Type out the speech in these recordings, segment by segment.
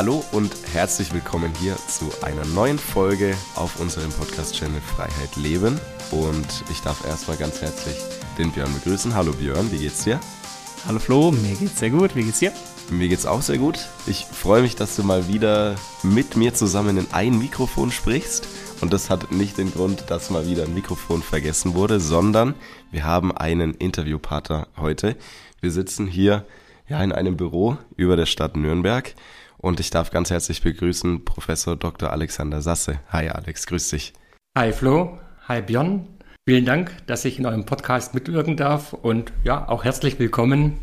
Hallo und herzlich willkommen hier zu einer neuen Folge auf unserem Podcast-Channel Freiheit Leben. Und ich darf erstmal ganz herzlich den Björn begrüßen. Hallo Björn, wie geht's dir? Hallo Flo, mir geht's sehr gut. Wie geht's dir? Mir geht's auch sehr gut. Ich freue mich, dass du mal wieder mit mir zusammen in ein Mikrofon sprichst. Und das hat nicht den Grund, dass mal wieder ein Mikrofon vergessen wurde, sondern wir haben einen Interviewpartner heute. Wir sitzen hier ja, in einem Büro über der Stadt Nürnberg und ich darf ganz herzlich begrüßen Professor Dr. Alexander Sasse. Hi Alex, grüß dich. Hi Flo, hi Björn. Vielen Dank, dass ich in eurem Podcast mitwirken darf und ja, auch herzlich willkommen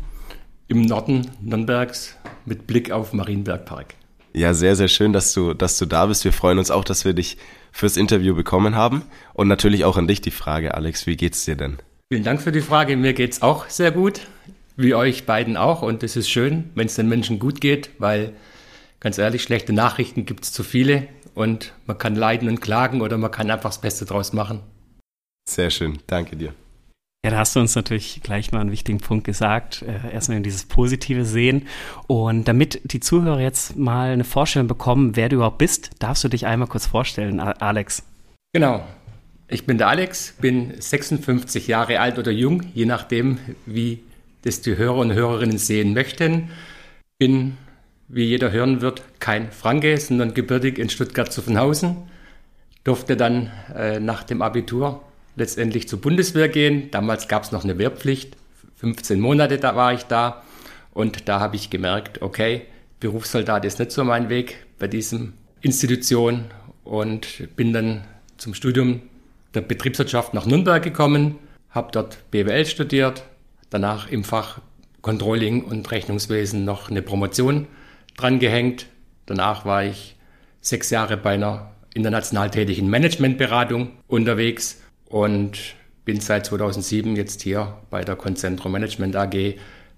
im Norden Nürnbergs mit Blick auf Marienbergpark. Ja, sehr, sehr schön, dass du, dass du da bist. Wir freuen uns auch, dass wir dich fürs Interview bekommen haben. Und natürlich auch an dich die Frage, Alex, wie geht's dir denn? Vielen Dank für die Frage. Mir geht's auch sehr gut wie euch beiden auch. Und es ist schön, wenn es den Menschen gut geht, weil ganz ehrlich, schlechte Nachrichten gibt es zu viele und man kann leiden und klagen oder man kann einfach das Beste draus machen. Sehr schön, danke dir. Ja, da hast du uns natürlich gleich mal einen wichtigen Punkt gesagt. Äh, erstmal dieses Positive sehen. Und damit die Zuhörer jetzt mal eine Vorstellung bekommen, wer du überhaupt bist, darfst du dich einmal kurz vorstellen, Alex. Genau. Ich bin der Alex, bin 56 Jahre alt oder jung, je nachdem, wie das die Hörer und Hörerinnen sehen möchten. Bin, wie jeder hören wird, kein Franke, sondern gebürtig in Stuttgart-Zuffenhausen. Durfte dann äh, nach dem Abitur letztendlich zur Bundeswehr gehen. Damals gab es noch eine Wehrpflicht. 15 Monate da war ich da. Und da habe ich gemerkt, okay, Berufssoldat ist nicht so mein Weg bei diesem Institution und bin dann zum Studium der Betriebswirtschaft nach Nürnberg gekommen, habe dort BWL studiert, danach im Fach Controlling und Rechnungswesen noch eine Promotion drangehängt. Danach war ich sechs Jahre bei einer international tätigen Managementberatung unterwegs und bin seit 2007 jetzt hier bei der Concentro Management AG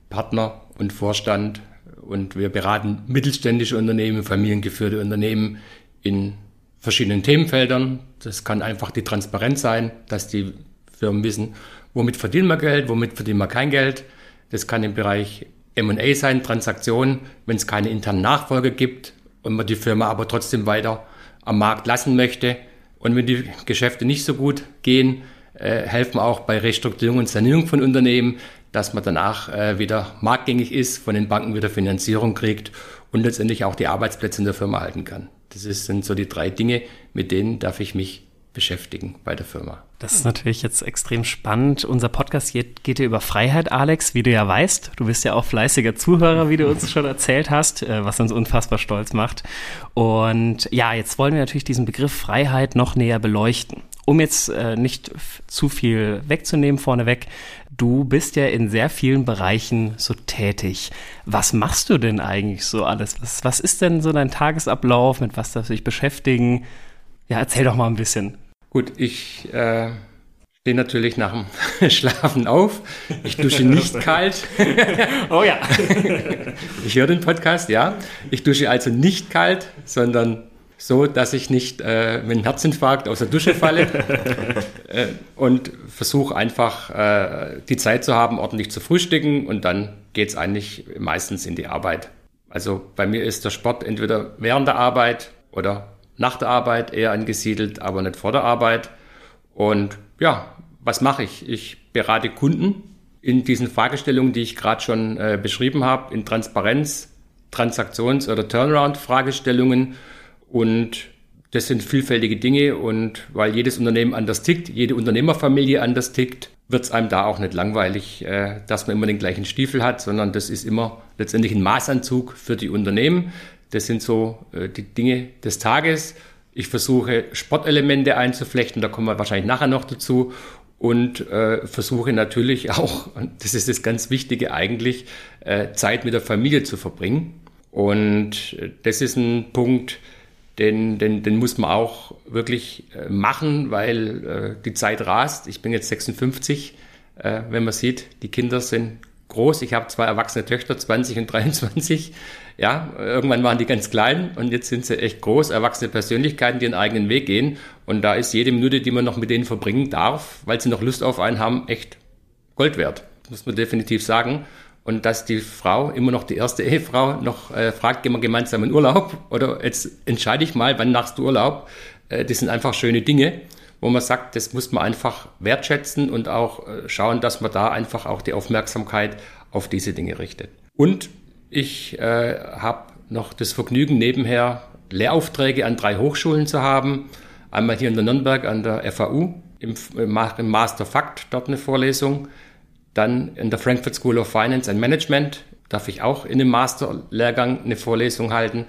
Partner und Vorstand und wir beraten mittelständische Unternehmen, familiengeführte Unternehmen in verschiedenen Themenfeldern. Das kann einfach die Transparenz sein, dass die Firmen wissen, womit verdienen wir Geld, womit verdienen wir kein Geld. Das kann im Bereich M&A sein, Transaktionen, wenn es keine internen Nachfolge gibt und man die Firma aber trotzdem weiter am Markt lassen möchte. Und wenn die Geschäfte nicht so gut gehen, äh, helfen auch bei Restrukturierung und Sanierung von Unternehmen, dass man danach äh, wieder marktgängig ist, von den Banken wieder Finanzierung kriegt und letztendlich auch die Arbeitsplätze in der Firma halten kann. Das sind so die drei Dinge, mit denen darf ich mich beschäftigen bei der Firma. Das ist natürlich jetzt extrem spannend. Unser Podcast geht, ja über Freiheit, Alex, wie du ja weißt. Du bist ja auch fleißiger Zuhörer, wie du uns schon erzählt hast, äh, was uns unfassbar stolz macht. Und ja, jetzt wollen wir natürlich diesen Begriff Freiheit noch näher beleuchten. Um jetzt äh, nicht zu viel wegzunehmen vorneweg, du bist ja in sehr vielen Bereichen so tätig. Was machst du denn eigentlich so alles? Was, was ist denn so dein Tagesablauf? Mit was darfst du dich beschäftigen? Ja, erzähl doch mal ein bisschen. Gut, ich äh, stehe natürlich nach dem Schlafen auf. Ich dusche nicht kalt. oh ja. ich höre den Podcast, ja. Ich dusche also nicht kalt, sondern so, dass ich nicht äh, mit einem Herzinfarkt aus der Dusche falle äh, und versuche einfach äh, die Zeit zu haben, ordentlich zu frühstücken und dann geht es eigentlich meistens in die Arbeit. Also bei mir ist der Sport entweder während der Arbeit oder nach der Arbeit eher angesiedelt, aber nicht vor der Arbeit. Und ja, was mache ich? Ich berate Kunden in diesen Fragestellungen, die ich gerade schon äh, beschrieben habe, in Transparenz, Transaktions- oder Turnaround-Fragestellungen. Und das sind vielfältige Dinge. Und weil jedes Unternehmen anders tickt, jede Unternehmerfamilie anders tickt, wird es einem da auch nicht langweilig, äh, dass man immer den gleichen Stiefel hat, sondern das ist immer letztendlich ein Maßanzug für die Unternehmen. Das sind so äh, die Dinge des Tages. Ich versuche Sportelemente einzuflechten, da kommen wir wahrscheinlich nachher noch dazu. Und äh, versuche natürlich auch, und das ist das ganz Wichtige eigentlich, äh, Zeit mit der Familie zu verbringen. Und äh, das ist ein Punkt, den, den, den muss man auch wirklich äh, machen, weil äh, die Zeit rast. Ich bin jetzt 56. Äh, wenn man sieht, die Kinder sind groß. Ich habe zwei erwachsene Töchter, 20 und 23. Ja, irgendwann waren die ganz klein und jetzt sind sie echt groß, erwachsene Persönlichkeiten, die ihren eigenen Weg gehen. Und da ist jede Minute, die man noch mit denen verbringen darf, weil sie noch Lust auf einen haben, echt Gold wert. Muss man definitiv sagen. und dass die Frau, immer noch die erste Ehefrau, noch äh, fragt, gehen wir gemeinsam in Urlaub oder jetzt entscheide ich mal, wann machst du Urlaub. Äh, das sind einfach schöne Dinge, wo man sagt, das muss man einfach wertschätzen und auch äh, schauen, dass man da einfach auch die Aufmerksamkeit auf diese Dinge richtet. Und ich äh, habe noch das Vergnügen, nebenher Lehraufträge an drei Hochschulen zu haben. Einmal hier in der Nürnberg an der FAU, im, im Master Fakt, dort eine Vorlesung dann in der Frankfurt School of Finance and Management darf ich auch in dem Masterlehrgang eine Vorlesung halten.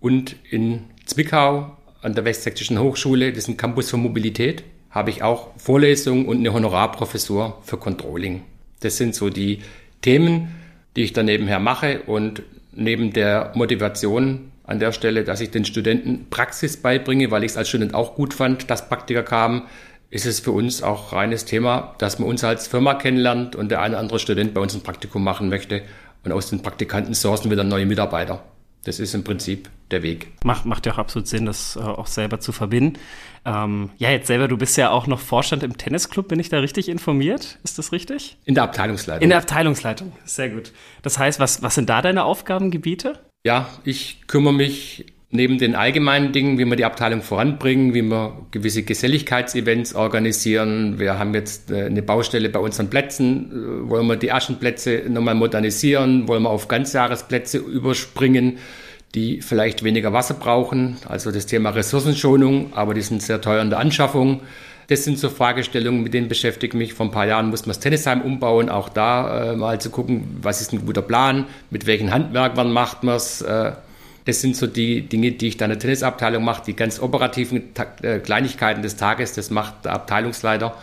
Und in Zwickau an der Westsächsischen Hochschule, das ist ein Campus für Mobilität, habe ich auch Vorlesungen und eine Honorarprofessur für Controlling. Das sind so die Themen, die ich dann nebenher mache und neben der Motivation an der Stelle, dass ich den Studenten Praxis beibringe, weil ich es als Student auch gut fand, dass Praktiker kamen, ist es für uns auch reines Thema, dass man uns als Firma kennenlernt und der eine oder andere Student bei uns ein Praktikum machen möchte und aus den Praktikanten sourcen wir dann neue Mitarbeiter. Das ist im Prinzip der Weg. Macht, macht ja auch absolut Sinn, das äh, auch selber zu verbinden. Ähm, ja, jetzt selber, du bist ja auch noch Vorstand im Tennisclub, bin ich da richtig informiert? Ist das richtig? In der Abteilungsleitung. In der Abteilungsleitung, sehr gut. Das heißt, was, was sind da deine Aufgabengebiete? Ja, ich kümmere mich neben den allgemeinen Dingen, wie wir die Abteilung voranbringen, wie wir gewisse Geselligkeitsevents organisieren. Wir haben jetzt äh, eine Baustelle bei unseren Plätzen, äh, wollen wir die Aschenplätze nochmal modernisieren, wollen wir auf Ganzjahresplätze überspringen, die vielleicht weniger Wasser brauchen. Also das Thema Ressourcenschonung, aber die sind sehr teuer in der Anschaffung. Das sind so Fragestellungen, mit denen beschäftige ich mich. Vor ein paar Jahren mussten wir das Tennisheim umbauen, auch da äh, mal zu gucken, was ist ein guter Plan, mit welchen Handwerkern macht man es. Äh, das sind so die Dinge, die ich dann in der Tennisabteilung mache. Die ganz operativen äh, Kleinigkeiten des Tages, das macht der Abteilungsleiter.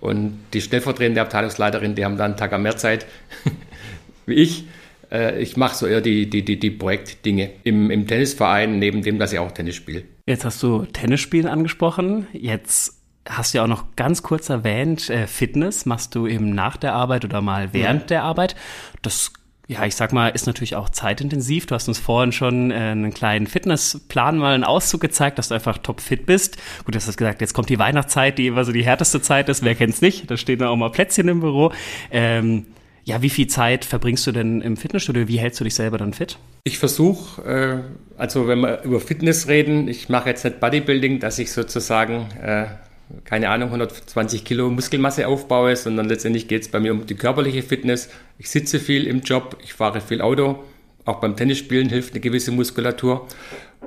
Und die stellvertretende Abteilungsleiterin, die haben dann einen Tag mehr Zeit, wie ich. Äh, ich mache so eher die, die, die, die Projektdinge im, im Tennisverein, neben dem, dass ich auch Tennis spiele. Jetzt hast du Tennisspielen angesprochen. Jetzt hast du ja auch noch ganz kurz erwähnt, äh, Fitness machst du eben nach der Arbeit oder mal während ja. der Arbeit. Das ja, ich sag mal, ist natürlich auch zeitintensiv. Du hast uns vorhin schon äh, einen kleinen Fitnessplan mal einen Auszug gezeigt, dass du einfach topfit bist. Gut, du hast gesagt, jetzt kommt die Weihnachtszeit, die immer so die härteste Zeit ist. Wer kennt's nicht? Da stehen da auch mal Plätzchen im Büro. Ähm, ja, wie viel Zeit verbringst du denn im Fitnessstudio? Wie hältst du dich selber dann fit? Ich versuche, äh, also wenn wir über Fitness reden, ich mache jetzt nicht Bodybuilding, dass ich sozusagen äh, keine Ahnung, 120 Kilo Muskelmasse aufbaue, sondern letztendlich geht es bei mir um die körperliche Fitness. Ich sitze viel im Job, ich fahre viel Auto. Auch beim Tennisspielen hilft eine gewisse Muskulatur.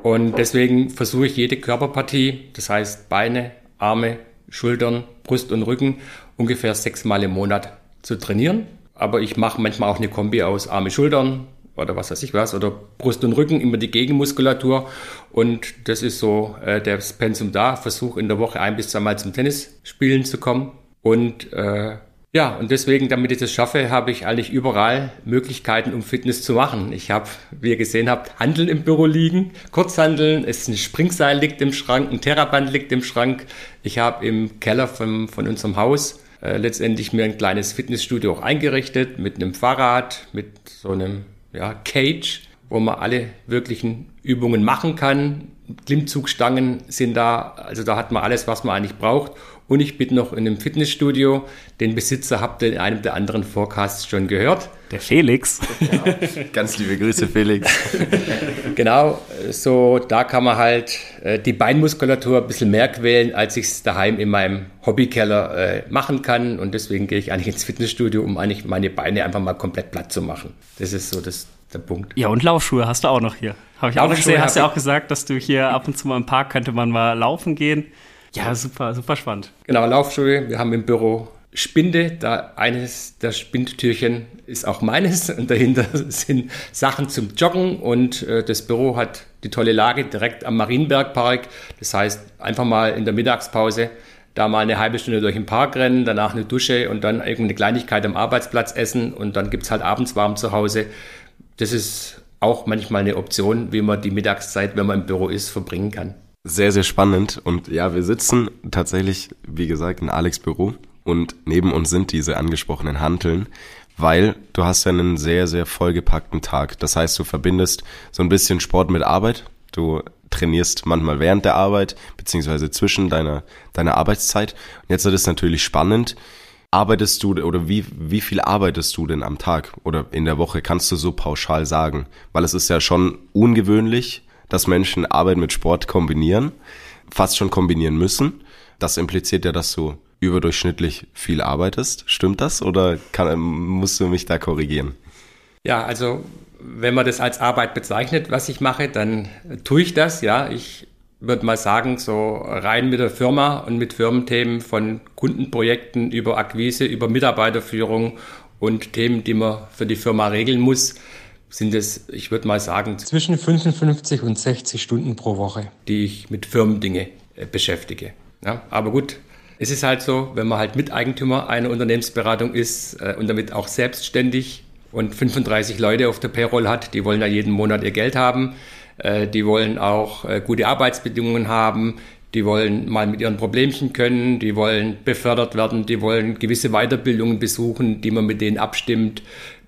Und deswegen versuche ich jede Körperpartie, das heißt Beine, Arme, Schultern, Brust und Rücken, ungefähr sechsmal im Monat zu trainieren. Aber ich mache manchmal auch eine Kombi aus Arme, Schultern, oder was weiß ich was, oder Brust und Rücken, immer die Gegenmuskulatur. Und das ist so äh, der Pensum da. Versuche in der Woche ein bis zweimal zum Tennis spielen zu kommen. Und äh, ja, und deswegen, damit ich das schaffe, habe ich eigentlich überall Möglichkeiten, um Fitness zu machen. Ich habe, wie ihr gesehen habt, Handeln im Büro liegen, Kurzhandeln, es ein Springseil liegt im Schrank, ein Terraband liegt im Schrank. Ich habe im Keller von, von unserem Haus äh, letztendlich mir ein kleines Fitnessstudio auch eingerichtet mit einem Fahrrad, mit so einem ja, Cage, wo man alle wirklichen Übungen machen kann. Klimmzugstangen sind da, also da hat man alles, was man eigentlich braucht. Und ich bin noch in einem Fitnessstudio. Den Besitzer habt ihr in einem der anderen Forecasts schon gehört. Der Felix. Ja. Ganz liebe Grüße, Felix. genau, so da kann man halt äh, die Beinmuskulatur ein bisschen mehr quälen, als ich es daheim in meinem Hobbykeller äh, machen kann. Und deswegen gehe ich eigentlich ins Fitnessstudio, um eigentlich meine Beine einfach mal komplett platt zu machen. Das ist so das, der Punkt. Ja, und Laufschuhe hast du auch noch hier. Habe ich auch gesehen. Hast du ja auch gesagt, dass du hier ab und zu mal im Park könnte man mal laufen gehen. Ja, super, super spannend. Genau, Laufschuhe. Wir haben im Büro Spinde, da eines der Spindtürchen ist auch meines und dahinter sind Sachen zum Joggen und äh, das Büro hat die tolle Lage direkt am Marienbergpark. Das heißt, einfach mal in der Mittagspause da mal eine halbe Stunde durch den Park rennen, danach eine Dusche und dann irgendeine Kleinigkeit am Arbeitsplatz essen und dann gibt es halt abends warm zu Hause. Das ist auch manchmal eine Option, wie man die Mittagszeit, wenn man im Büro ist, verbringen kann. Sehr, sehr spannend. Und ja, wir sitzen tatsächlich, wie gesagt, in Alex Büro und neben uns sind diese angesprochenen Hanteln, weil du hast ja einen sehr, sehr vollgepackten Tag. Das heißt, du verbindest so ein bisschen Sport mit Arbeit. Du trainierst manchmal während der Arbeit, beziehungsweise zwischen deiner, deiner Arbeitszeit. Und jetzt ist es natürlich spannend. arbeitest du oder wie, wie viel arbeitest du denn am Tag oder in der Woche? Kannst du so pauschal sagen? Weil es ist ja schon ungewöhnlich, dass Menschen Arbeit mit Sport kombinieren, fast schon kombinieren müssen. Das impliziert ja, dass du überdurchschnittlich viel arbeitest. Stimmt das oder kann, musst du mich da korrigieren? Ja, also wenn man das als Arbeit bezeichnet, was ich mache, dann tue ich das. Ja, ich würde mal sagen, so rein mit der Firma und mit Firmenthemen von Kundenprojekten über Akquise, über Mitarbeiterführung und Themen, die man für die Firma regeln muss, sind es, ich würde mal sagen, zwischen 55 und 60 Stunden pro Woche, die ich mit Firmendinge äh, beschäftige. Ja, aber gut, es ist halt so, wenn man halt Miteigentümer einer Unternehmensberatung ist äh, und damit auch selbstständig und 35 Leute auf der Payroll hat, die wollen ja jeden Monat ihr Geld haben, äh, die wollen auch gute Arbeitsbedingungen haben, die wollen mal mit ihren Problemchen können, die wollen befördert werden, die wollen gewisse Weiterbildungen besuchen, die man mit denen abstimmt.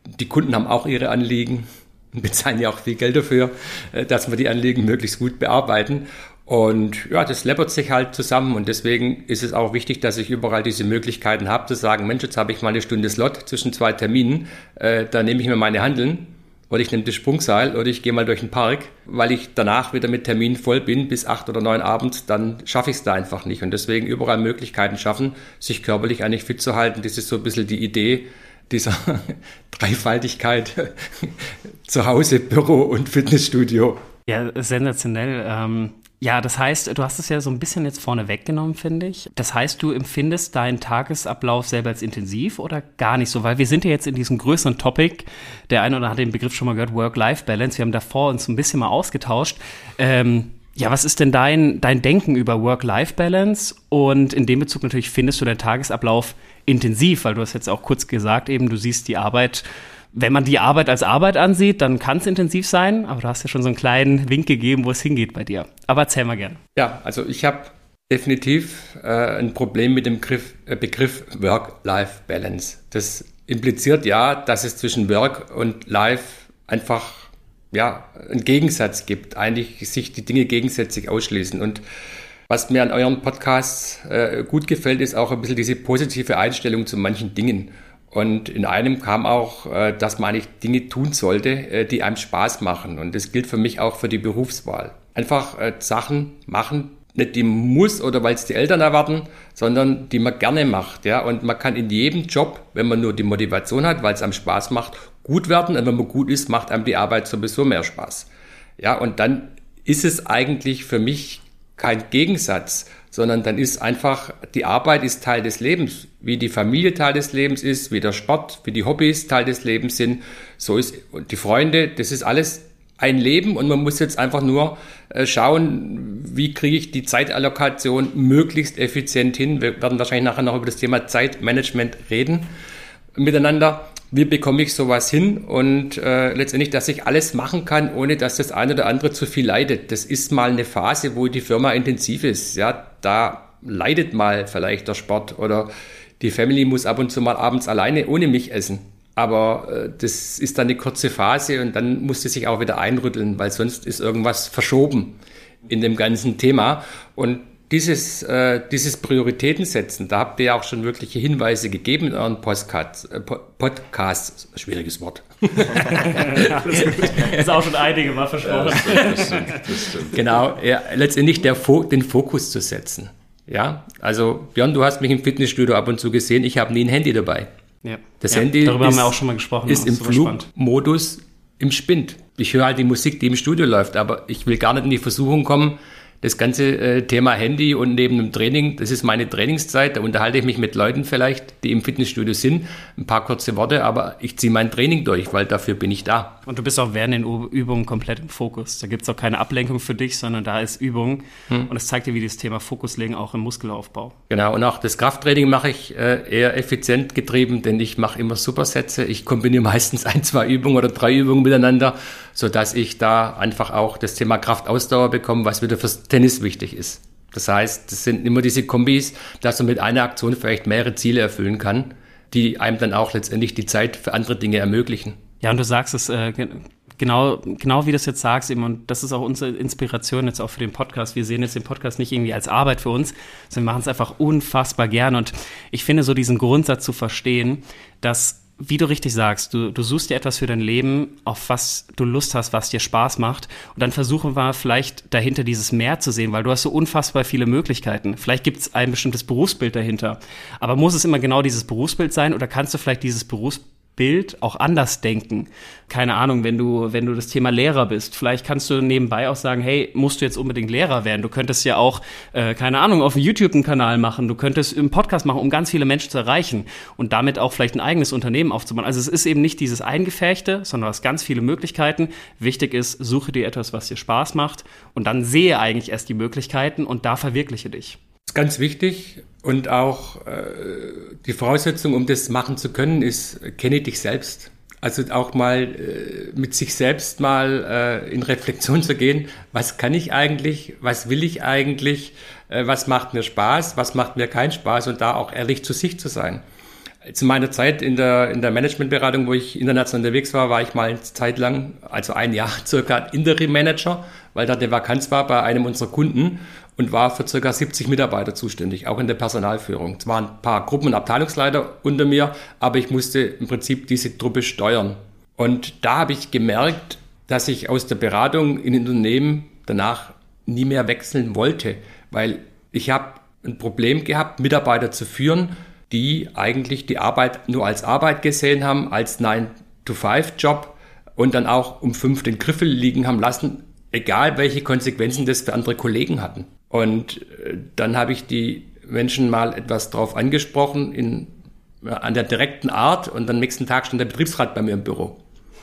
Die Kunden haben auch ihre Anliegen und bezahlen ja auch viel Geld dafür, äh, dass wir die Anliegen möglichst gut bearbeiten. Und ja, das läppert sich halt zusammen und deswegen ist es auch wichtig, dass ich überall diese Möglichkeiten habe zu sagen, Mensch, jetzt habe ich mal eine Stunde Slot zwischen zwei Terminen, äh, da nehme ich mir meine Handeln oder ich nehme das Sprungseil oder ich gehe mal durch den Park, weil ich danach wieder mit Terminen voll bin bis acht oder neun abends, dann schaffe ich es da einfach nicht und deswegen überall Möglichkeiten schaffen, sich körperlich eigentlich fit zu halten. Das ist so ein bisschen die Idee dieser Dreifaltigkeit zu Hause, Büro und Fitnessstudio. Ja, sensationell. Ähm ja, das heißt, du hast es ja so ein bisschen jetzt vorne weggenommen, finde ich. Das heißt, du empfindest deinen Tagesablauf selber als intensiv oder gar nicht so? Weil wir sind ja jetzt in diesem größeren Topic. Der eine oder hat den Begriff schon mal gehört, Work-Life-Balance. Wir haben davor uns ein bisschen mal ausgetauscht. Ähm, ja, was ist denn dein, dein Denken über Work-Life-Balance? Und in dem Bezug natürlich findest du deinen Tagesablauf intensiv, weil du hast jetzt auch kurz gesagt, eben du siehst die Arbeit wenn man die Arbeit als Arbeit ansieht, dann kann es intensiv sein, aber du hast ja schon so einen kleinen Wink gegeben, wo es hingeht bei dir. Aber erzähl mal gern. Ja, also ich habe definitiv äh, ein Problem mit dem Begriff, äh, Begriff Work-Life-Balance. Das impliziert ja, dass es zwischen Work und Life einfach ja, einen Gegensatz gibt, eigentlich sich die Dinge gegensätzlich ausschließen. Und was mir an euren Podcasts äh, gut gefällt, ist auch ein bisschen diese positive Einstellung zu manchen Dingen. Und in einem kam auch, äh, dass man eigentlich Dinge tun sollte, äh, die einem Spaß machen. Und das gilt für mich auch für die Berufswahl. Einfach äh, Sachen machen, nicht die muss oder weil es die Eltern erwarten, sondern die man gerne macht. Ja? Und man kann in jedem Job, wenn man nur die Motivation hat, weil es einem Spaß macht, gut werden. Und wenn man gut ist, macht einem die Arbeit sowieso mehr Spaß. Ja, und dann ist es eigentlich für mich kein Gegensatz, sondern dann ist einfach, die Arbeit ist Teil des Lebens, wie die Familie Teil des Lebens ist, wie der Sport, wie die Hobbys Teil des Lebens sind, so ist, und die Freunde, das ist alles ein Leben und man muss jetzt einfach nur äh, schauen, wie kriege ich die Zeitallokation möglichst effizient hin. Wir werden wahrscheinlich nachher noch über das Thema Zeitmanagement reden miteinander wie bekomme ich sowas hin und äh, letztendlich, dass ich alles machen kann, ohne dass das eine oder andere zu viel leidet. Das ist mal eine Phase, wo die Firma intensiv ist. Ja, da leidet mal vielleicht der Sport oder die Family muss ab und zu mal abends alleine ohne mich essen. Aber äh, das ist dann eine kurze Phase und dann muss sie sich auch wieder einrütteln, weil sonst ist irgendwas verschoben in dem ganzen Thema. Und dieses, äh, dieses Prioritäten setzen, da habt ihr ja auch schon wirkliche Hinweise gegeben in euren Postcards, äh, Podcasts. Schwieriges Wort. das ist auch schon einige Mal versprochen. Ja, das stimmt, das stimmt. Genau, ja, letztendlich der, den Fokus zu setzen. Ja, also Björn, du hast mich im Fitnessstudio ab und zu gesehen, ich habe nie ein Handy dabei. Ja. Das ja, Handy darüber ist, haben wir auch schon mal gesprochen. Ist im Flugmodus im Spind. Ich höre halt die Musik, die im Studio läuft, aber ich will gar nicht in die Versuchung kommen, das ganze äh, Thema Handy und neben dem Training, das ist meine Trainingszeit. Da unterhalte ich mich mit Leuten vielleicht, die im Fitnessstudio sind. Ein paar kurze Worte, aber ich ziehe mein Training durch, weil dafür bin ich da. Und du bist auch während den Übungen komplett im Fokus. Da gibt es auch keine Ablenkung für dich, sondern da ist Übung. Hm. Und es zeigt dir, wie das Thema Fokus legen auch im Muskelaufbau. Genau, und auch das Krafttraining mache ich äh, eher effizient getrieben, denn ich mache immer Supersätze. Ich kombiniere meistens ein, zwei Übungen oder drei Übungen miteinander, sodass ich da einfach auch das Thema Kraftausdauer bekomme, was wieder fürs Tennis wichtig ist. Das heißt, das sind immer diese Kombis, dass man mit einer Aktion vielleicht mehrere Ziele erfüllen kann, die einem dann auch letztendlich die Zeit für andere Dinge ermöglichen. Ja, und du sagst es äh, genau, genau wie du das jetzt sagst, eben, und das ist auch unsere Inspiration jetzt auch für den Podcast. Wir sehen jetzt den Podcast nicht irgendwie als Arbeit für uns, sondern machen es einfach unfassbar gern. Und ich finde so diesen Grundsatz zu verstehen, dass wie du richtig sagst, du, du suchst dir etwas für dein Leben, auf was du Lust hast, was dir Spaß macht. Und dann versuchen wir vielleicht dahinter dieses Mehr zu sehen, weil du hast so unfassbar viele Möglichkeiten. Vielleicht gibt es ein bestimmtes Berufsbild dahinter. Aber muss es immer genau dieses Berufsbild sein oder kannst du vielleicht dieses Berufsbild Bild auch anders denken. Keine Ahnung, wenn du, wenn du das Thema Lehrer bist, vielleicht kannst du nebenbei auch sagen, hey, musst du jetzt unbedingt Lehrer werden? Du könntest ja auch, äh, keine Ahnung, auf YouTube einen Kanal machen, du könntest einen Podcast machen, um ganz viele Menschen zu erreichen und damit auch vielleicht ein eigenes Unternehmen aufzubauen. Also es ist eben nicht dieses Eingefärchte, sondern hast ganz viele Möglichkeiten. Wichtig ist, suche dir etwas, was dir Spaß macht und dann sehe eigentlich erst die Möglichkeiten und da verwirkliche dich. Das ist ganz wichtig und auch äh, die Voraussetzung, um das machen zu können, ist, kenne dich selbst. Also auch mal äh, mit sich selbst mal äh, in Reflexion zu gehen, was kann ich eigentlich, was will ich eigentlich, äh, was macht mir Spaß, was macht mir keinen Spaß? Und da auch ehrlich zu sich zu sein. Zu meiner Zeit in der, in der Managementberatung, wo ich international unterwegs war, war ich mal eine Zeit lang, also ein Jahr circa Interim Manager, weil da eine Vakanz war bei einem unserer Kunden und war für ca. 70 Mitarbeiter zuständig, auch in der Personalführung. Es waren ein paar Gruppen- und Abteilungsleiter unter mir, aber ich musste im Prinzip diese Truppe steuern. Und da habe ich gemerkt, dass ich aus der Beratung in Unternehmen danach nie mehr wechseln wollte, weil ich habe ein Problem gehabt, Mitarbeiter zu führen, die eigentlich die Arbeit nur als Arbeit gesehen haben, als 9-to-5-Job und dann auch um fünf den Griffel liegen haben lassen, egal welche Konsequenzen das für andere Kollegen hatten. Und äh, dann habe ich die Menschen mal etwas drauf angesprochen, in, an der direkten Art. Und am nächsten Tag stand der Betriebsrat bei mir im Büro,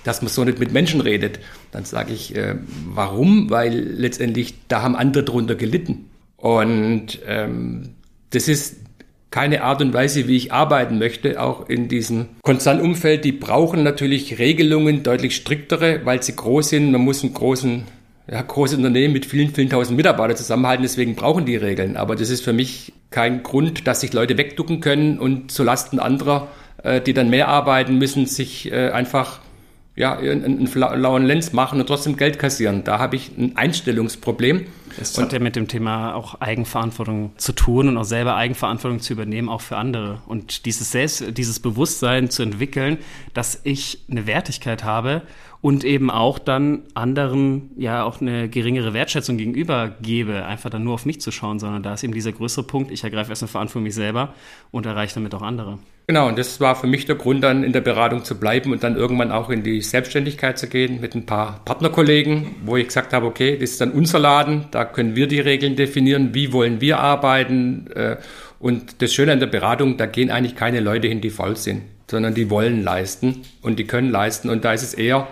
dass man so nicht mit Menschen redet. Dann sage ich, äh, warum? Weil letztendlich da haben andere drunter gelitten. Und ähm, das ist keine Art und Weise, wie ich arbeiten möchte, auch in diesem Konzernumfeld. Die brauchen natürlich Regelungen, deutlich striktere, weil sie groß sind. Man muss einen großen ja, große Unternehmen mit vielen, vielen tausend Mitarbeitern zusammenhalten, deswegen brauchen die Regeln. Aber das ist für mich kein Grund, dass sich Leute wegducken können und zulasten anderer, äh, die dann mehr arbeiten müssen, sich äh, einfach ja, einen, einen lauen Lenz machen und trotzdem Geld kassieren. Da habe ich ein Einstellungsproblem. Es hat ja mit dem Thema auch Eigenverantwortung zu tun und auch selber Eigenverantwortung zu übernehmen, auch für andere. Und dieses Selbst, dieses Bewusstsein zu entwickeln, dass ich eine Wertigkeit habe und eben auch dann anderen ja auch eine geringere Wertschätzung gegenüber gebe, einfach dann nur auf mich zu schauen, sondern da ist eben dieser größere Punkt, ich ergreife erst eine Verantwortung für mich selber und erreiche damit auch andere. Genau, und das war für mich der Grund, dann in der Beratung zu bleiben und dann irgendwann auch in die Selbstständigkeit zu gehen mit ein paar Partnerkollegen, wo ich gesagt habe, okay, das ist dann unser Laden, da können wir die Regeln definieren, wie wollen wir arbeiten. Äh, und das Schöne an der Beratung, da gehen eigentlich keine Leute hin, die faul sind, sondern die wollen leisten und die können leisten. Und da ist es eher,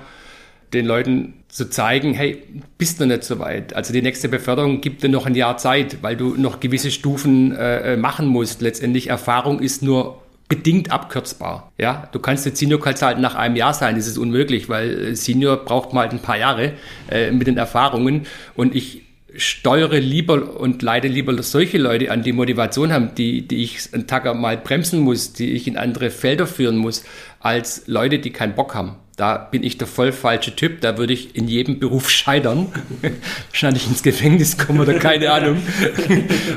den Leuten zu zeigen, hey, bist du nicht so weit. Also die nächste Beförderung gibt dir noch ein Jahr Zeit, weil du noch gewisse Stufen äh, äh machen musst. Letztendlich Erfahrung ist nur bedingt abkürzbar. Ja, du kannst jetzt Senior Consultant nach einem Jahr sein, das ist unmöglich, weil Senior braucht mal halt ein paar Jahre äh, mit den Erfahrungen und ich steuere lieber und leite lieber solche Leute an, die Motivation haben, die, die ich einen Tag mal bremsen muss, die ich in andere Felder führen muss, als Leute, die keinen Bock haben. Da bin ich der voll falsche Typ, da würde ich in jedem Beruf scheitern. Wahrscheinlich ins Gefängnis kommen oder keine Ahnung.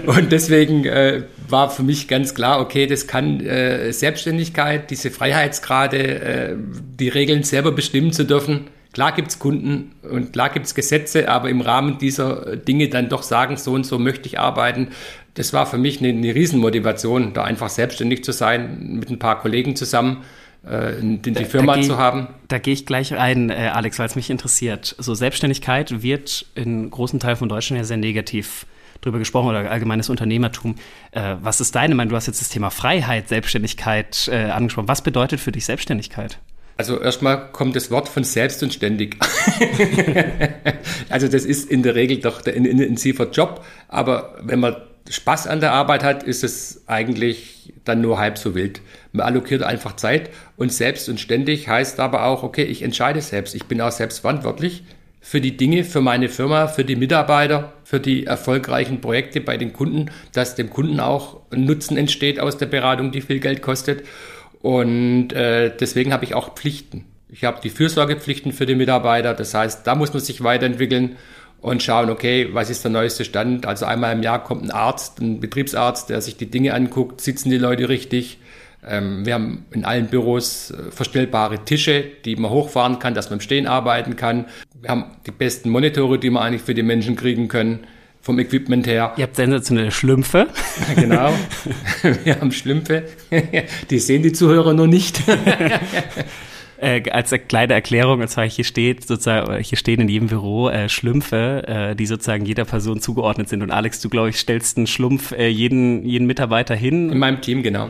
Und deswegen äh, war für mich ganz klar, okay, das kann äh, Selbstständigkeit, diese Freiheitsgrade, äh, die Regeln selber bestimmen zu dürfen, Klar gibt's Kunden und klar gibt's Gesetze, aber im Rahmen dieser Dinge dann doch sagen, so und so möchte ich arbeiten, das war für mich eine, eine Riesenmotivation, da einfach selbstständig zu sein, mit ein paar Kollegen zusammen äh, die, die Firma da, zu haben. Da gehe ich gleich rein, äh, Alex, weil es mich interessiert. So Selbstständigkeit wird in großen Teilen von Deutschland ja sehr negativ drüber gesprochen oder allgemeines Unternehmertum. Äh, was ist deine Meinung? Du hast jetzt das Thema Freiheit, Selbstständigkeit äh, angesprochen. Was bedeutet für dich Selbstständigkeit? Also erstmal kommt das Wort von selbst und ständig. also das ist in der Regel doch ein intensiver Job, aber wenn man Spaß an der Arbeit hat, ist es eigentlich dann nur halb so wild. Man allokiert einfach Zeit und selbst und ständig heißt aber auch, okay, ich entscheide selbst. Ich bin auch selbst verantwortlich für die Dinge, für meine Firma, für die Mitarbeiter, für die erfolgreichen Projekte bei den Kunden, dass dem Kunden auch ein Nutzen entsteht aus der Beratung, die viel Geld kostet. Und äh, deswegen habe ich auch Pflichten. Ich habe die Fürsorgepflichten für die Mitarbeiter. Das heißt, da muss man sich weiterentwickeln und schauen, okay, was ist der neueste Stand? Also einmal im Jahr kommt ein Arzt, ein Betriebsarzt, der sich die Dinge anguckt, sitzen die Leute richtig. Ähm, wir haben in allen Büros äh, verstellbare Tische, die man hochfahren kann, dass man im Stehen arbeiten kann. Wir haben die besten Monitore, die wir eigentlich für die Menschen kriegen können vom Equipment her. Ihr habt sensationelle Schlümpfe. genau. Wir haben Schlümpfe. Die sehen die Zuhörer nur nicht. Äh, als kleine Erklärung, und zwar hier steht sozusagen, hier stehen in jedem Büro äh, Schlümpfe, äh, die sozusagen jeder Person zugeordnet sind. Und Alex, du glaube ich stellst einen Schlumpf äh, jeden, jeden Mitarbeiter hin. In meinem Team, genau.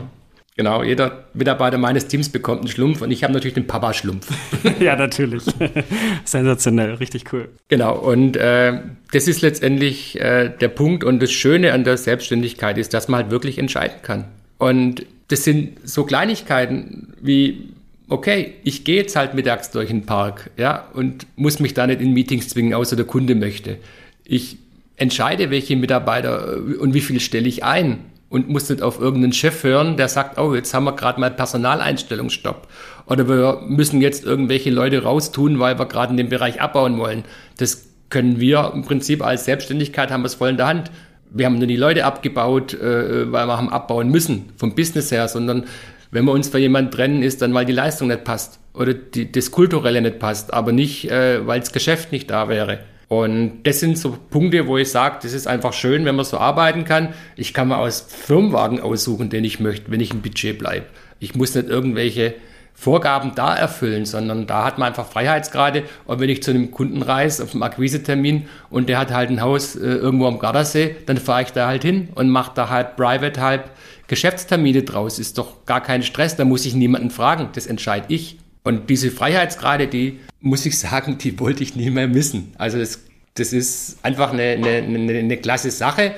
Genau, jeder Mitarbeiter meines Teams bekommt einen Schlumpf und ich habe natürlich den Papa-Schlumpf. ja, natürlich. Sensationell, richtig cool. Genau, und äh, das ist letztendlich äh, der Punkt und das Schöne an der Selbstständigkeit ist, dass man halt wirklich entscheiden kann. Und das sind so Kleinigkeiten wie, okay, ich gehe jetzt halt mittags durch den Park, ja, und muss mich da nicht in Meetings zwingen, außer der Kunde möchte. Ich entscheide, welche Mitarbeiter äh, und wie viel stelle ich ein und muss nicht auf irgendeinen Chef hören, der sagt, oh, jetzt haben wir gerade mal Personaleinstellungsstopp. Oder wir müssen jetzt irgendwelche Leute raustun, weil wir gerade in dem Bereich abbauen wollen. Das können wir im Prinzip als Selbstständigkeit haben wir es voll in der Hand. Wir haben nur die Leute abgebaut, äh, weil wir haben abbauen müssen, vom Business her, sondern wenn wir uns für jemanden trennen, ist dann, weil die Leistung nicht passt oder die, das Kulturelle nicht passt, aber nicht, äh, weil das Geschäft nicht da wäre. Und das sind so Punkte, wo ich sage, das ist einfach schön, wenn man so arbeiten kann. Ich kann mir aus Firmenwagen aussuchen, den ich möchte, wenn ich im Budget bleibe. Ich muss nicht irgendwelche Vorgaben da erfüllen, sondern da hat man einfach Freiheitsgrade. Und wenn ich zu einem Kunden reise auf einem Akquisetermin und der hat halt ein Haus äh, irgendwo am Gardasee, dann fahre ich da halt hin und mache da halt private, halb Geschäftstermine draus. Ist doch gar kein Stress, da muss ich niemanden fragen, das entscheide ich. Und diese Freiheitsgrade, die muss ich sagen, die wollte ich nie mehr missen. Also das, das ist einfach eine, eine, eine, eine klasse Sache.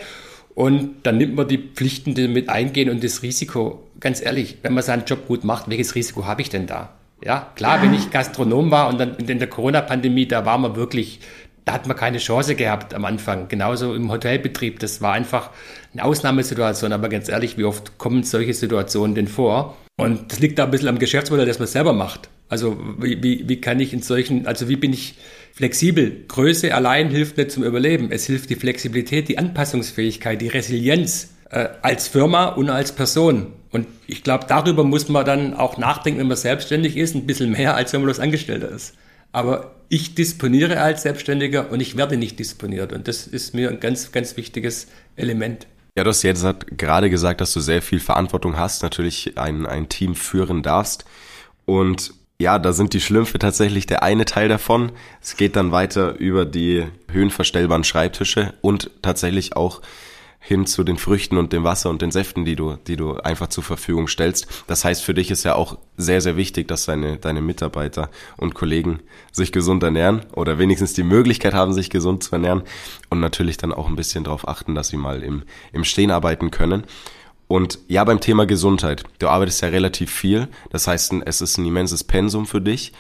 Und dann nimmt man die Pflichten, die mit eingehen und das Risiko. Ganz ehrlich, wenn man seinen Job gut macht, welches Risiko habe ich denn da? Ja, klar, wenn ich Gastronom war und dann in der Corona-Pandemie, da war man wirklich, da hat man keine Chance gehabt am Anfang. Genauso im Hotelbetrieb, das war einfach eine Ausnahmesituation. Aber ganz ehrlich, wie oft kommen solche Situationen denn vor? Und das liegt da ein bisschen am Geschäftsmodell, das man selber macht. Also wie, wie, wie kann ich in solchen, also wie bin ich flexibel? Größe allein hilft nicht zum Überleben. Es hilft die Flexibilität, die Anpassungsfähigkeit, die Resilienz äh, als Firma und als Person. Und ich glaube, darüber muss man dann auch nachdenken, wenn man selbstständig ist, ein bisschen mehr, als wenn man bloß Angestellter ist. Aber ich disponiere als Selbstständiger und ich werde nicht disponiert. Und das ist mir ein ganz, ganz wichtiges Element. Ja, du hast jetzt gerade gesagt, dass du sehr viel Verantwortung hast, natürlich ein, ein Team führen darfst. Und ja, da sind die Schlümpfe tatsächlich der eine Teil davon. Es geht dann weiter über die höhenverstellbaren Schreibtische und tatsächlich auch hin zu den Früchten und dem Wasser und den Säften, die du, die du einfach zur Verfügung stellst. Das heißt, für dich ist ja auch sehr, sehr wichtig, dass deine, deine Mitarbeiter und Kollegen sich gesund ernähren oder wenigstens die Möglichkeit haben, sich gesund zu ernähren und natürlich dann auch ein bisschen darauf achten, dass sie mal im, im Stehen arbeiten können. Und ja, beim Thema Gesundheit. Du arbeitest ja relativ viel. Das heißt, es ist ein immenses Pensum für dich.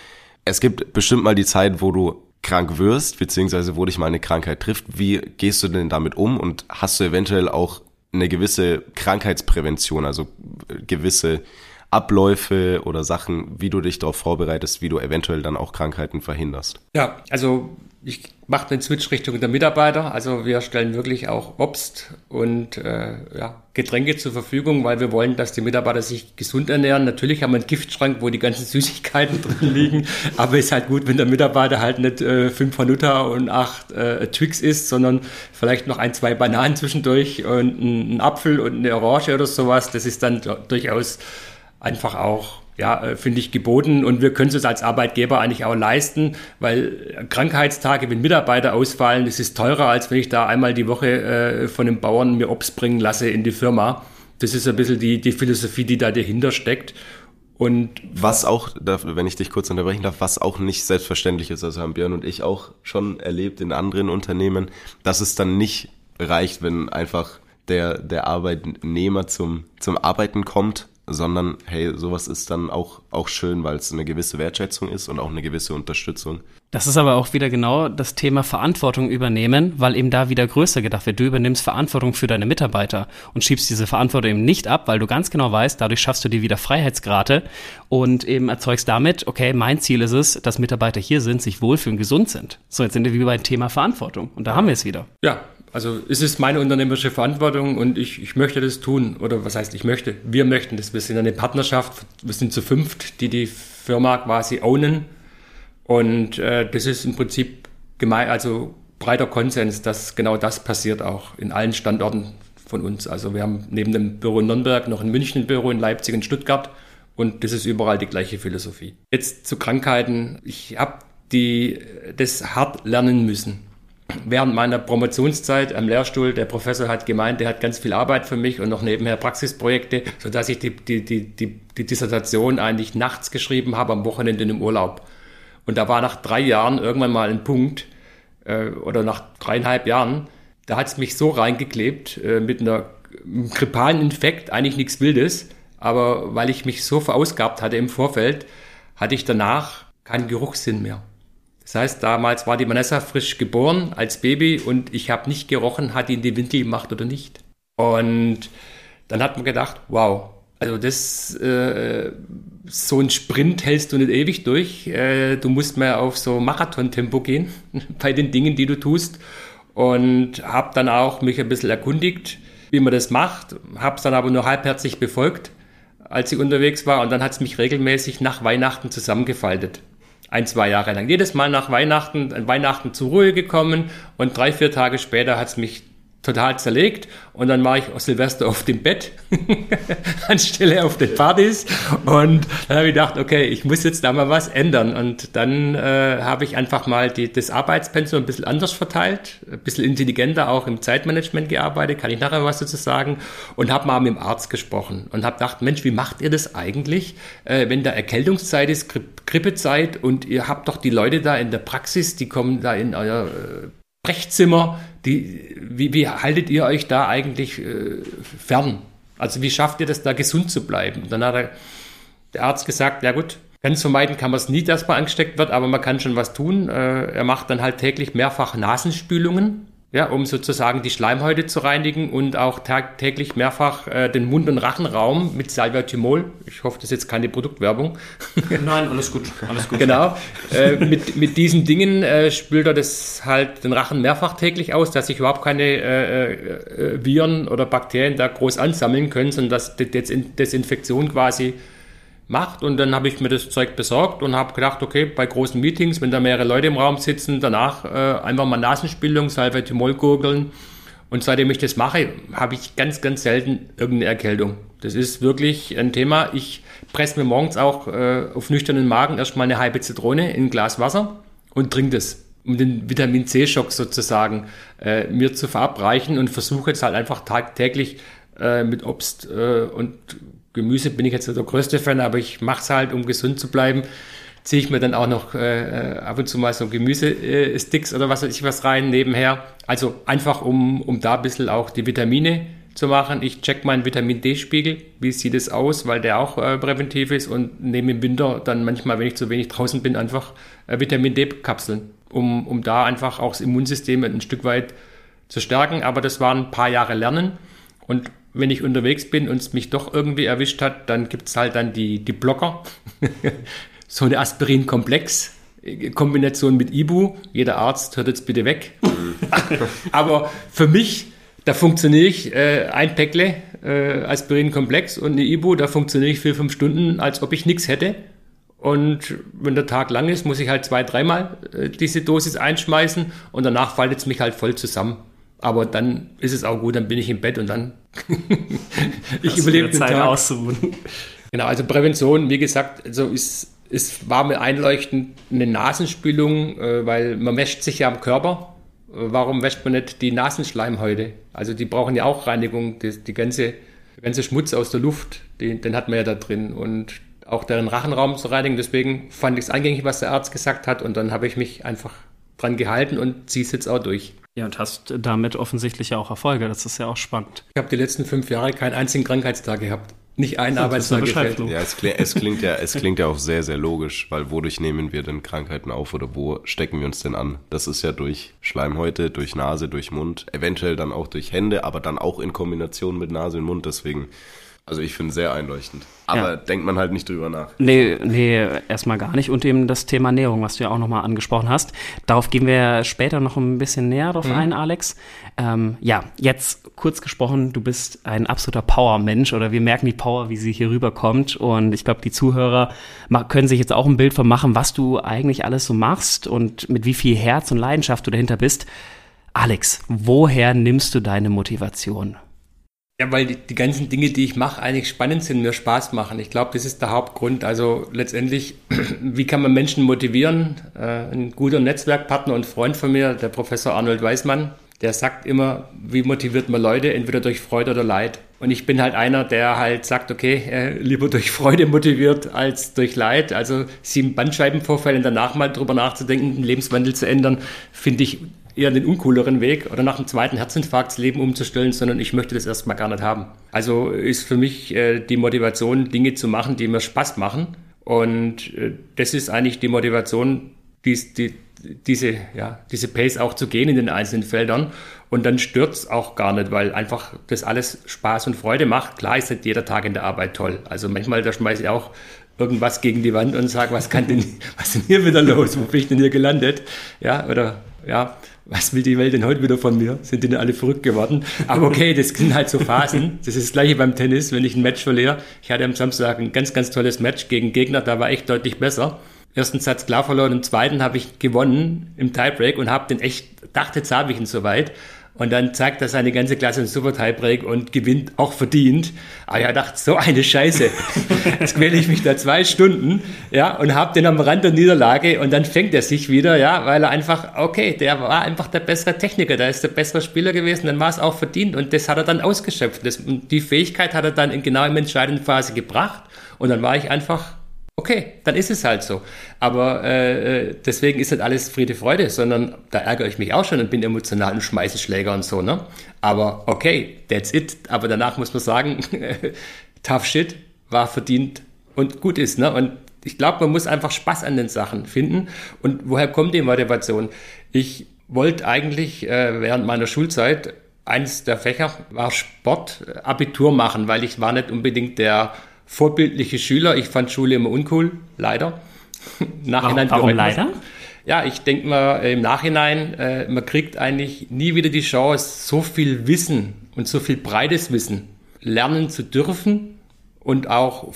Es gibt bestimmt mal die Zeit, wo du krank wirst, beziehungsweise wo dich mal eine Krankheit trifft. Wie gehst du denn damit um? Und hast du eventuell auch eine gewisse Krankheitsprävention, also gewisse Abläufe oder Sachen, wie du dich darauf vorbereitest, wie du eventuell dann auch Krankheiten verhinderst? Ja, also ich mache den Switch Richtung der Mitarbeiter. Also wir stellen wirklich auch Obst und äh, ja, Getränke zur Verfügung, weil wir wollen, dass die Mitarbeiter sich gesund ernähren. Natürlich haben wir einen Giftschrank, wo die ganzen Süßigkeiten drin liegen, aber ist halt gut, wenn der Mitarbeiter halt nicht äh, fünf Hanuta und acht äh, Twix isst, sondern vielleicht noch ein, zwei Bananen zwischendurch und ein, ein Apfel und eine Orange oder sowas. Das ist dann durchaus einfach auch ja, äh, finde ich geboten und wir können es als Arbeitgeber eigentlich auch leisten, weil Krankheitstage, wenn Mitarbeiter ausfallen, das ist teurer, als wenn ich da einmal die Woche äh, von einem Bauern mir Obst bringen lasse in die Firma. Das ist ein bisschen die, die Philosophie, die da dahinter steckt. Und was auch, wenn ich dich kurz unterbrechen darf, was auch nicht selbstverständlich ist, also haben Björn und ich auch schon erlebt in anderen Unternehmen, dass es dann nicht reicht, wenn einfach der, der Arbeitnehmer zum, zum Arbeiten kommt sondern hey, sowas ist dann auch, auch schön, weil es eine gewisse Wertschätzung ist und auch eine gewisse Unterstützung. Das ist aber auch wieder genau das Thema Verantwortung übernehmen, weil eben da wieder größer gedacht wird. Du übernimmst Verantwortung für deine Mitarbeiter und schiebst diese Verantwortung eben nicht ab, weil du ganz genau weißt, dadurch schaffst du dir wieder Freiheitsgrade und eben erzeugst damit, okay, mein Ziel ist es, dass Mitarbeiter hier sind, sich wohlfühlen, gesund sind. So, jetzt sind wir wieder beim Thema Verantwortung und da haben wir es wieder. Ja, also es ist meine unternehmerische Verantwortung und ich, ich möchte das tun. Oder was heißt, ich möchte? Wir möchten das. Wir sind eine Partnerschaft. Wir sind zu fünft, die die Firma quasi ownen. Und äh, das ist im Prinzip gemein, also breiter Konsens, dass genau das passiert auch in allen Standorten von uns. Also wir haben neben dem Büro in Nürnberg noch in München ein Büro, in Leipzig, in Stuttgart. Und das ist überall die gleiche Philosophie. Jetzt zu Krankheiten. Ich habe das hart lernen müssen während meiner Promotionszeit am Lehrstuhl, der Professor hat gemeint, der hat ganz viel Arbeit für mich und noch nebenher Praxisprojekte, sodass ich die, die, die, die, die Dissertation eigentlich nachts geschrieben habe, am Wochenende im Urlaub. Und da war nach drei Jahren irgendwann mal ein Punkt, äh, oder nach dreieinhalb Jahren, da hat es mich so reingeklebt, äh, mit einer einem grippalen Infekt, eigentlich nichts Wildes, aber weil ich mich so verausgabt hatte im Vorfeld, hatte ich danach keinen Geruchssinn mehr. Das heißt, damals war die Vanessa frisch geboren als Baby und ich habe nicht gerochen, hat die in die Windel gemacht oder nicht. Und dann hat man gedacht, wow, also das, äh, so ein Sprint hältst du nicht ewig durch. Äh, du musst mehr auf so Marathontempo gehen bei den Dingen, die du tust. Und habe dann auch mich ein bisschen erkundigt, wie man das macht. Habe es dann aber nur halbherzig befolgt, als ich unterwegs war. Und dann hat es mich regelmäßig nach Weihnachten zusammengefaltet ein, zwei Jahre lang. Jedes Mal nach Weihnachten, an Weihnachten zur Ruhe gekommen und drei, vier Tage später hat es mich total zerlegt. Und dann war ich Silvester auf dem Bett anstelle auf den Partys. Und dann habe ich gedacht, okay, ich muss jetzt da mal was ändern. Und dann äh, habe ich einfach mal die, das Arbeitspensum ein bisschen anders verteilt, ein bisschen intelligenter auch im Zeitmanagement gearbeitet, kann ich nachher was dazu sagen. Und habe mal mit dem Arzt gesprochen und habe gedacht, Mensch, wie macht ihr das eigentlich, äh, wenn da Erkältungszeit ist, Gri Grippezeit? Und ihr habt doch die Leute da in der Praxis, die kommen da in euer äh, Sprechzimmer, die, wie, wie haltet ihr euch da eigentlich äh, fern? Also wie schafft ihr das da gesund zu bleiben? Dann hat er, der Arzt gesagt, ja gut, ganz vermeiden kann man es nie, dass man angesteckt wird, aber man kann schon was tun. Äh, er macht dann halt täglich mehrfach Nasenspülungen ja, um sozusagen die Schleimhäute zu reinigen und auch täglich mehrfach äh, den Mund- und Rachenraum mit Salviatimol. Ich hoffe, das ist jetzt keine Produktwerbung. Nein, alles gut, alles gut. genau. Äh, mit, mit diesen Dingen äh, spült er das halt den Rachen mehrfach täglich aus, dass sich überhaupt keine äh, äh, Viren oder Bakterien da groß ansammeln können, sondern dass die Desinfektion quasi macht. Und dann habe ich mir das Zeug besorgt und habe gedacht, okay, bei großen Meetings, wenn da mehrere Leute im Raum sitzen, danach äh, einfach mal Nasenspülung, Salvetimol gurgeln. Und seitdem ich das mache, habe ich ganz, ganz selten irgendeine Erkältung. Das ist wirklich ein Thema. Ich presse mir morgens auch äh, auf nüchternen Magen erstmal eine halbe Zitrone in ein Glas Wasser und trinke das, um den Vitamin C-Schock sozusagen äh, mir zu verabreichen und versuche jetzt halt einfach tagtäglich äh, mit Obst äh, und Gemüse bin ich jetzt der größte Fan, aber ich mache es halt, um gesund zu bleiben. Ziehe ich mir dann auch noch äh, ab und zu mal so Gemüsesticks äh, oder was weiß ich was rein nebenher. Also einfach, um, um da ein bisschen auch die Vitamine zu machen. Ich check meinen Vitamin D-Spiegel, wie sieht es aus, weil der auch äh, präventiv ist und nehme im Winter dann manchmal, wenn ich zu wenig draußen bin, einfach äh, Vitamin D-Kapseln, um, um da einfach auch das Immunsystem ein Stück weit zu stärken. Aber das waren ein paar Jahre Lernen und wenn ich unterwegs bin und es mich doch irgendwie erwischt hat, dann gibt es halt dann die, die Blocker. so eine Aspirin-Komplex. Kombination mit Ibu. Jeder Arzt hört jetzt bitte weg. Aber für mich, da funktioniere ich äh, ein Päckle äh, Aspirin-Komplex und eine Ibu, da funktioniere ich vier, fünf Stunden, als ob ich nichts hätte. Und wenn der Tag lang ist, muss ich halt zwei, dreimal äh, diese Dosis einschmeißen und danach faltet es mich halt voll zusammen. Aber dann ist es auch gut, dann bin ich im Bett und dann ich überlebe den Zeit Tag. auszuruhen. Genau, also Prävention, wie gesagt, also ist, ist, war mir einleuchtend eine Nasenspülung, äh, weil man wäscht sich ja am Körper. Äh, warum wäscht man nicht die Nasenschleimhäute? Also die brauchen ja auch Reinigung, die, die ganze, der ganze Schmutz aus der Luft, den, den hat man ja da drin. Und auch deren Rachenraum zu reinigen. Deswegen fand ich es eingängig, was der Arzt gesagt hat. Und dann habe ich mich einfach dran gehalten und ziehe es jetzt auch durch. Ja, und hast damit offensichtlich auch Erfolge. Das ist ja auch spannend. Ich habe die letzten fünf Jahre keinen einzigen Krankheitstag gehabt. nicht ein Arbeitstag gefällt. Ja, es klingt, es, klingt ja, es klingt ja auch sehr, sehr logisch, weil wodurch nehmen wir denn Krankheiten auf oder wo stecken wir uns denn an? Das ist ja durch Schleimhäute, durch Nase, durch Mund, eventuell dann auch durch Hände, aber dann auch in Kombination mit Nase und Mund. Deswegen also ich finde sehr einleuchtend. Aber ja. denkt man halt nicht drüber nach. Nee, nee, erstmal gar nicht. Und eben das Thema Ernährung, was du ja auch nochmal angesprochen hast. Darauf gehen wir später noch ein bisschen näher drauf mhm. ein, Alex. Ähm, ja, jetzt kurz gesprochen, du bist ein absoluter Power-Mensch oder wir merken die Power, wie sie hier rüberkommt. Und ich glaube, die Zuhörer können sich jetzt auch ein Bild von machen, was du eigentlich alles so machst und mit wie viel Herz und Leidenschaft du dahinter bist. Alex, woher nimmst du deine Motivation? Ja, weil die, die ganzen Dinge, die ich mache, eigentlich spannend sind, mir Spaß machen. Ich glaube, das ist der Hauptgrund. Also letztendlich, wie kann man Menschen motivieren? Äh, ein guter Netzwerkpartner und Freund von mir, der Professor Arnold Weismann, der sagt immer, wie motiviert man Leute, entweder durch Freude oder Leid. Und ich bin halt einer, der halt sagt, okay, äh, lieber durch Freude motiviert als durch Leid. Also sieben Bandscheibenvorfällen danach mal drüber nachzudenken, den Lebenswandel zu ändern, finde ich eher den uncooleren Weg oder nach dem zweiten Herzinfarkt Leben umzustellen, sondern ich möchte das erstmal gar nicht haben. Also ist für mich äh, die Motivation, Dinge zu machen, die mir Spaß machen. Und äh, das ist eigentlich die Motivation, dies, die, diese, ja, diese Pace auch zu gehen in den einzelnen Feldern. Und dann stört's auch gar nicht, weil einfach das alles Spaß und Freude macht. Klar ist nicht jeder Tag in der Arbeit toll. Also manchmal, da schmeiße ich auch irgendwas gegen die Wand und sage, was kann denn, was ist denn hier wieder los? Wo bin ich denn hier gelandet? Ja, oder, ja, was will die Welt denn heute wieder von mir? Sind die denn alle verrückt geworden? Aber okay, das sind halt so Phasen. Das ist das gleiche beim Tennis, wenn ich ein Match verliere. Ich hatte am Samstag ein ganz, ganz tolles Match gegen Gegner, da war ich deutlich besser. Ersten Satz klar verloren, im zweiten habe ich gewonnen im Tiebreak und habe den echt, dachte, jetzt habe ich ihn soweit. Und dann zeigt er seine ganze Klasse einen Super Tiebreak und gewinnt auch verdient. Aber ich dachte, so eine Scheiße. Jetzt quäle ich mich da zwei Stunden, ja, und habe den am Rand der Niederlage und dann fängt er sich wieder, ja, weil er einfach, okay, der war einfach der bessere Techniker, der ist der bessere Spieler gewesen, dann war es auch verdient und das hat er dann ausgeschöpft. Das, und die Fähigkeit hat er dann in genau in entscheidenden Phase gebracht und dann war ich einfach Okay, dann ist es halt so. Aber äh, äh, deswegen ist nicht alles Friede, Freude, sondern da ärgere ich mich auch schon und bin emotional und schmeiße Schläger und so, ne? Aber okay, that's it. Aber danach muss man sagen, tough shit, war verdient und gut ist, ne? Und ich glaube, man muss einfach Spaß an den Sachen finden. Und woher kommt die Motivation? Ich wollte eigentlich äh, während meiner Schulzeit, eines der Fächer war Sport, Abitur machen, weil ich war nicht unbedingt der vorbildliche Schüler. Ich fand Schule immer uncool, leider. Nachhinein warum, warum leider? Ja, ich denke mal im Nachhinein, äh, man kriegt eigentlich nie wieder die Chance, so viel Wissen und so viel breites Wissen lernen zu dürfen und auch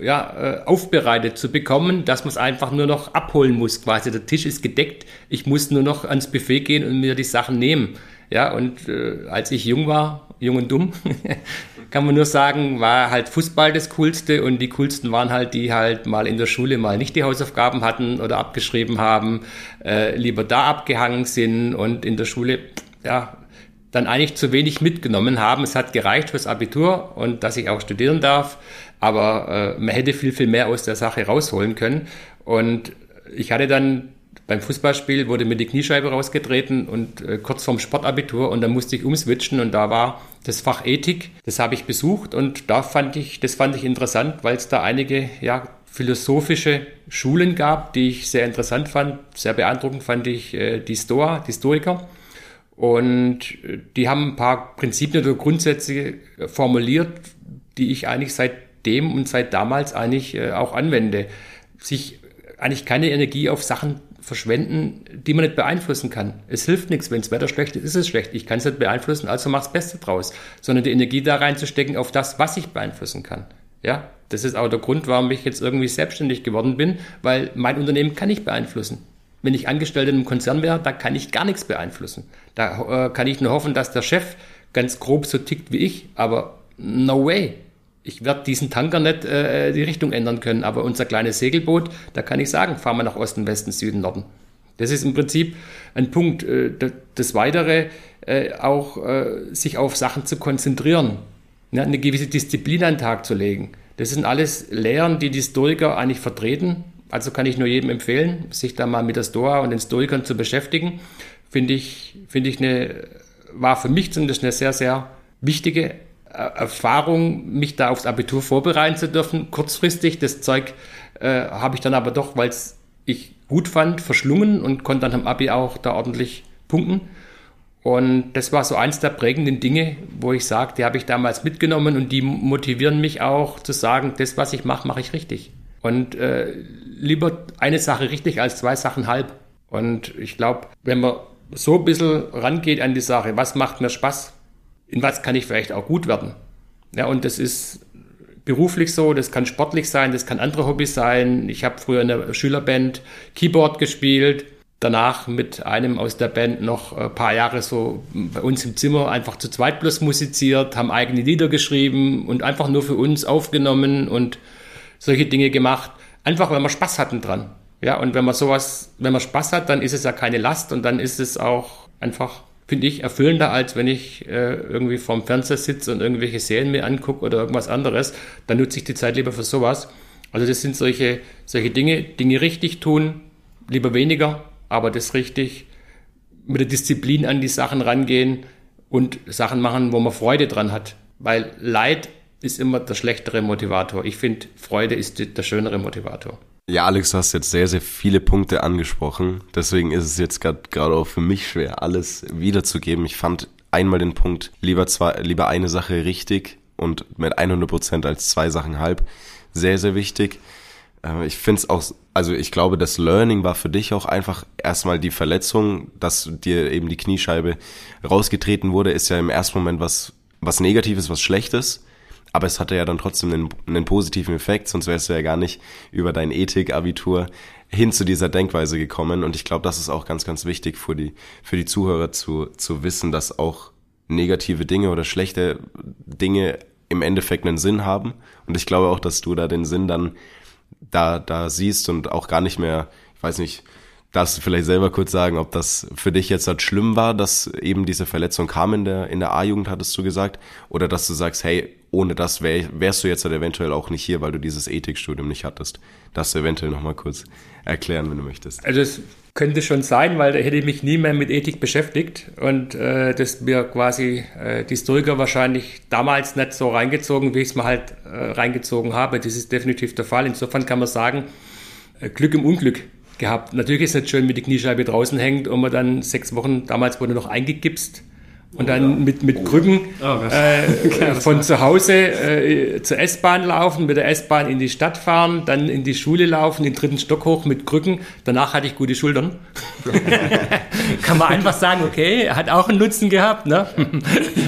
ja, äh, aufbereitet zu bekommen, dass man es einfach nur noch abholen muss. Quasi der Tisch ist gedeckt, ich muss nur noch ans Buffet gehen und mir die Sachen nehmen. Ja, und äh, als ich jung war, jung und dumm, kann man nur sagen, war halt Fußball das Coolste und die coolsten waren halt, die halt mal in der Schule mal nicht die Hausaufgaben hatten oder abgeschrieben haben, äh, lieber da abgehangen sind und in der Schule, ja, dann eigentlich zu wenig mitgenommen haben. Es hat gereicht fürs Abitur und dass ich auch studieren darf, aber äh, man hätte viel, viel mehr aus der Sache rausholen können. Und ich hatte dann beim Fußballspiel wurde mir die Kniescheibe rausgetreten und äh, kurz vorm Sportabitur und dann musste ich umswitchen und da war das Fach Ethik, das habe ich besucht und da fand ich, das fand ich interessant, weil es da einige, ja, philosophische Schulen gab, die ich sehr interessant fand. Sehr beeindruckend fand ich äh, die Stoa, die Stoiker. Und äh, die haben ein paar Prinzipien oder Grundsätze formuliert, die ich eigentlich seitdem und seit damals eigentlich äh, auch anwende. Sich eigentlich keine Energie auf Sachen verschwenden, die man nicht beeinflussen kann. Es hilft nichts, wenn das Wetter schlecht ist, ist es schlecht. Ich kann es nicht beeinflussen, also mach das Beste draus. Sondern die Energie da reinzustecken auf das, was ich beeinflussen kann. Ja, das ist auch der Grund, warum ich jetzt irgendwie selbstständig geworden bin, weil mein Unternehmen kann ich beeinflussen. Wenn ich Angestellter in einem Konzern wäre, da kann ich gar nichts beeinflussen. Da äh, kann ich nur hoffen, dass der Chef ganz grob so tickt wie ich, aber no way ich werde diesen Tanker nicht äh, die Richtung ändern können, aber unser kleines Segelboot, da kann ich sagen, fahren wir nach Osten, Westen, Süden, Norden. Das ist im Prinzip ein Punkt. Äh, das Weitere, äh, auch äh, sich auf Sachen zu konzentrieren, ne, eine gewisse Disziplin an den Tag zu legen. Das sind alles Lehren, die die Stoiker eigentlich vertreten. Also kann ich nur jedem empfehlen, sich da mal mit der Stoa und den Stoikern zu beschäftigen. Finde ich, finde ich eine, war für mich zumindest eine sehr, sehr wichtige Erfahrung, mich da aufs Abitur vorbereiten zu dürfen, kurzfristig. Das Zeug äh, habe ich dann aber doch, weil es ich gut fand, verschlungen und konnte dann am Abi auch da ordentlich punkten. Und das war so eins der prägenden Dinge, wo ich sage, die habe ich damals mitgenommen und die motivieren mich auch zu sagen, das, was ich mache, mache ich richtig. Und äh, lieber eine Sache richtig als zwei Sachen halb. Und ich glaube, wenn man so ein bisschen rangeht an die Sache, was macht mir Spaß, in was kann ich vielleicht auch gut werden. Ja, und das ist beruflich so, das kann sportlich sein, das kann andere Hobbys sein. Ich habe früher in der Schülerband Keyboard gespielt, danach mit einem aus der Band noch ein paar Jahre so bei uns im Zimmer einfach zu zweit bloß musiziert, haben eigene Lieder geschrieben und einfach nur für uns aufgenommen und solche Dinge gemacht. Einfach, weil wir Spaß hatten dran. Ja, und wenn man sowas, wenn man Spaß hat, dann ist es ja keine Last und dann ist es auch einfach, finde ich, erfüllender, als wenn ich äh, irgendwie vorm Fernseher sitze und irgendwelche Serien mir angucke oder irgendwas anderes. Dann nutze ich die Zeit lieber für sowas. Also das sind solche, solche Dinge, Dinge richtig tun, lieber weniger, aber das richtig mit der Disziplin an die Sachen rangehen und Sachen machen, wo man Freude dran hat. Weil Leid ist immer der schlechtere Motivator. Ich finde, Freude ist der schönere Motivator. Ja, Alex, du hast jetzt sehr, sehr viele Punkte angesprochen. Deswegen ist es jetzt gerade auch für mich schwer, alles wiederzugeben. Ich fand einmal den Punkt, lieber, zwei, lieber eine Sache richtig und mit 100 Prozent als zwei Sachen halb. Sehr, sehr wichtig. Äh, ich finde es auch, also ich glaube, das Learning war für dich auch einfach erstmal die Verletzung, dass dir eben die Kniescheibe rausgetreten wurde, ist ja im ersten Moment was, was Negatives, was Schlechtes aber es hatte ja dann trotzdem einen, einen positiven Effekt, sonst wärst du ja gar nicht über dein Ethik-Abitur hin zu dieser Denkweise gekommen. Und ich glaube, das ist auch ganz, ganz wichtig für die, für die Zuhörer zu, zu wissen, dass auch negative Dinge oder schlechte Dinge im Endeffekt einen Sinn haben. Und ich glaube auch, dass du da den Sinn dann da, da siehst und auch gar nicht mehr, ich weiß nicht, darfst du vielleicht selber kurz sagen, ob das für dich jetzt halt schlimm war, dass eben diese Verletzung kam in der, in der A-Jugend, hattest du gesagt, oder dass du sagst, hey, ohne das wär, wärst du jetzt halt eventuell auch nicht hier, weil du dieses Ethikstudium nicht hattest. Das du eventuell nochmal kurz erklären, wenn du möchtest. Also es könnte schon sein, weil da hätte ich mich nie mehr mit Ethik beschäftigt und äh, das mir quasi äh, die Historiker wahrscheinlich damals nicht so reingezogen, wie ich es mir halt äh, reingezogen habe. Das ist definitiv der Fall. Insofern kann man sagen, äh, Glück im Unglück gehabt. Natürlich ist es nicht schön, wenn die Kniescheibe draußen hängt und man dann sechs Wochen, damals wurde noch eingegipst, und dann mit, mit Krücken oh, äh, von zu Hause äh, zur S-Bahn laufen, mit der S-Bahn in die Stadt fahren, dann in die Schule laufen, den dritten Stock hoch mit Krücken. Danach hatte ich gute Schultern. Kann man einfach sagen, okay, hat auch einen Nutzen gehabt. Ne?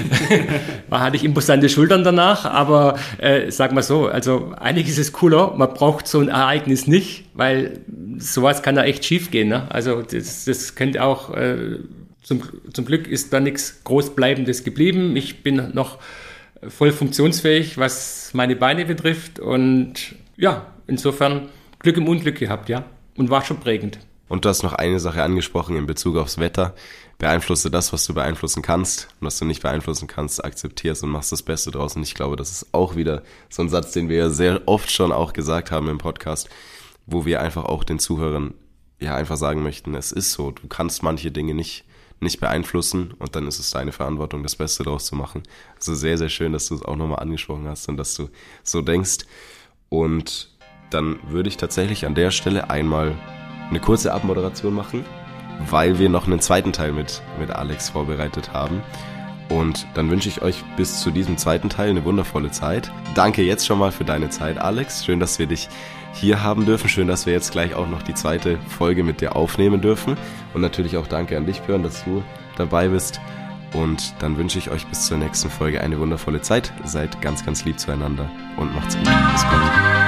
War hatte ich imposante Schultern danach, aber äh, sag mal so, also eigentlich ist es cooler, man braucht so ein Ereignis nicht, weil sowas kann da echt schief gehen. Ne? Also das, das könnte auch äh, zum, zum Glück ist da nichts Großbleibendes geblieben. Ich bin noch voll funktionsfähig, was meine Beine betrifft. Und ja, insofern Glück im Unglück gehabt, ja. Und war schon prägend. Und du hast noch eine Sache angesprochen in Bezug aufs Wetter. Beeinflusse das, was du beeinflussen kannst. Und was du nicht beeinflussen kannst, akzeptierst und machst das Beste draus. Und ich glaube, das ist auch wieder so ein Satz, den wir ja sehr oft schon auch gesagt haben im Podcast, wo wir einfach auch den Zuhörern ja einfach sagen möchten, es ist so, du kannst manche Dinge nicht nicht beeinflussen und dann ist es deine Verantwortung, das Beste daraus zu machen. Also sehr, sehr schön, dass du es auch nochmal angesprochen hast und dass du so denkst. Und dann würde ich tatsächlich an der Stelle einmal eine kurze Abmoderation machen, weil wir noch einen zweiten Teil mit, mit Alex vorbereitet haben. Und dann wünsche ich euch bis zu diesem zweiten Teil eine wundervolle Zeit. Danke jetzt schon mal für deine Zeit, Alex. Schön, dass wir dich hier haben dürfen. Schön, dass wir jetzt gleich auch noch die zweite Folge mit dir aufnehmen dürfen. Und natürlich auch danke an dich, Björn, dass du dabei bist. Und dann wünsche ich euch bis zur nächsten Folge eine wundervolle Zeit. Seid ganz, ganz lieb zueinander und macht's gut. Bis bald.